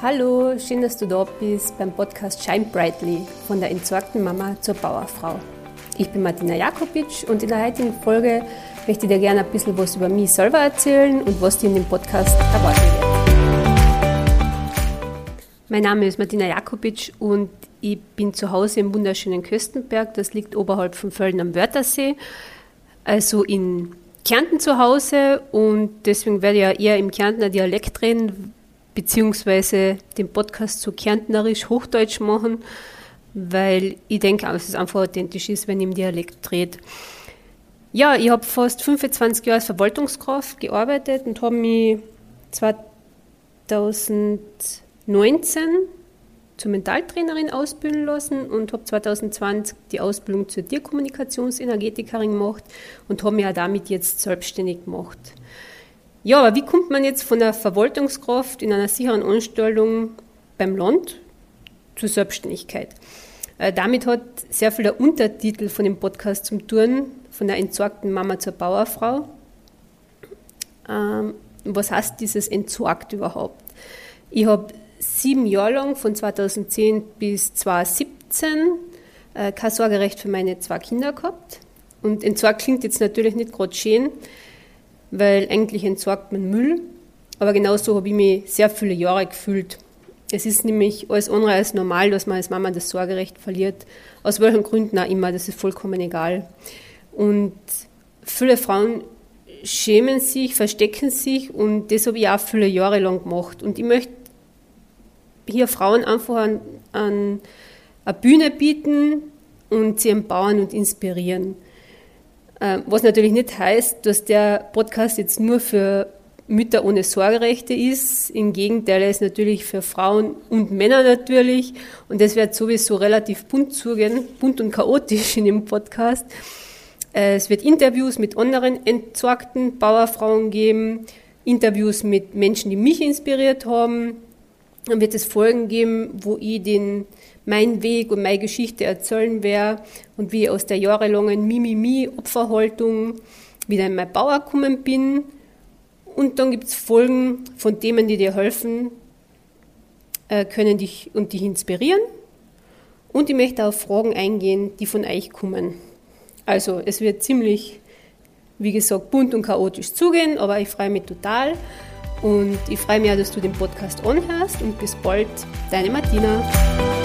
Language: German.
Hallo, schön, dass du da bist beim Podcast Shine Brightly von der entsorgten Mama zur Bauerfrau. Ich bin Martina Jakobitsch und in der heutigen Folge möchte ich dir gerne ein bisschen was über mich selber erzählen und was dir in dem Podcast erwarten wird. Mein Name ist Martina Jakobitsch und ich bin zu Hause im wunderschönen Köstenberg. Das liegt oberhalb von Völden am Wörthersee, also in Kärnten zu Hause und deswegen werde ich ja eher im Kärntner Dialekt reden, beziehungsweise den Podcast so kärntnerisch Hochdeutsch machen, weil ich denke, dass es einfach authentisch ist, wenn ich im Dialekt dreht. Ja, ich habe fast 25 Jahre als Verwaltungskraft gearbeitet und habe mich 2019 zur Mentaltrainerin ausbilden lassen und habe 2020 die Ausbildung zur Tierkommunikationsenergetikerin gemacht und habe mich auch damit jetzt selbstständig gemacht. Ja, aber wie kommt man jetzt von der Verwaltungskraft in einer sicheren Anstellung beim Land zur Selbstständigkeit? Äh, damit hat sehr viel der Untertitel von dem Podcast zum tun, von der entsorgten Mama zur Bauerfrau. Ähm, was heißt dieses entsorgt überhaupt? Ich habe sieben Jahre lang, von 2010 bis 2017, äh, kein Sorgerecht für meine zwei Kinder gehabt. Und entsorgt klingt jetzt natürlich nicht gerade schön, weil eigentlich entsorgt man Müll. Aber genauso habe ich mich sehr viele Jahre gefühlt. Es ist nämlich alles andere als normal, dass man als Mama das Sorgerecht verliert. Aus welchen Gründen auch immer, das ist vollkommen egal. Und viele Frauen schämen sich, verstecken sich und das habe ich auch viele Jahre lang gemacht. Und ich möchte hier Frauen einfach an, an eine Bühne bieten und sie empowern und inspirieren. Ähm, was natürlich nicht heißt, dass der Podcast jetzt nur für Mütter ohne Sorgerechte ist. Im Gegenteil, er ist natürlich für Frauen und Männer natürlich. Und das wird sowieso relativ bunt zugehen, bunt und chaotisch in dem Podcast. Äh, es wird Interviews mit anderen entsorgten Bauerfrauen geben, Interviews mit Menschen, die mich inspiriert haben, dann wird es Folgen geben, wo ich den, meinen Weg und meine Geschichte erzählen werde und wie ich aus der jahrelangen Mimimi-Opferhaltung wieder in mein Bauer gekommen bin. Und dann gibt es Folgen von Themen, die dir helfen, äh, können dich und dich inspirieren. Und ich möchte auf Fragen eingehen, die von euch kommen. Also es wird ziemlich, wie gesagt, bunt und chaotisch zugehen, aber ich freue mich total. Und ich freue mich, dass du den Podcast anhörst und bis bald, deine Martina.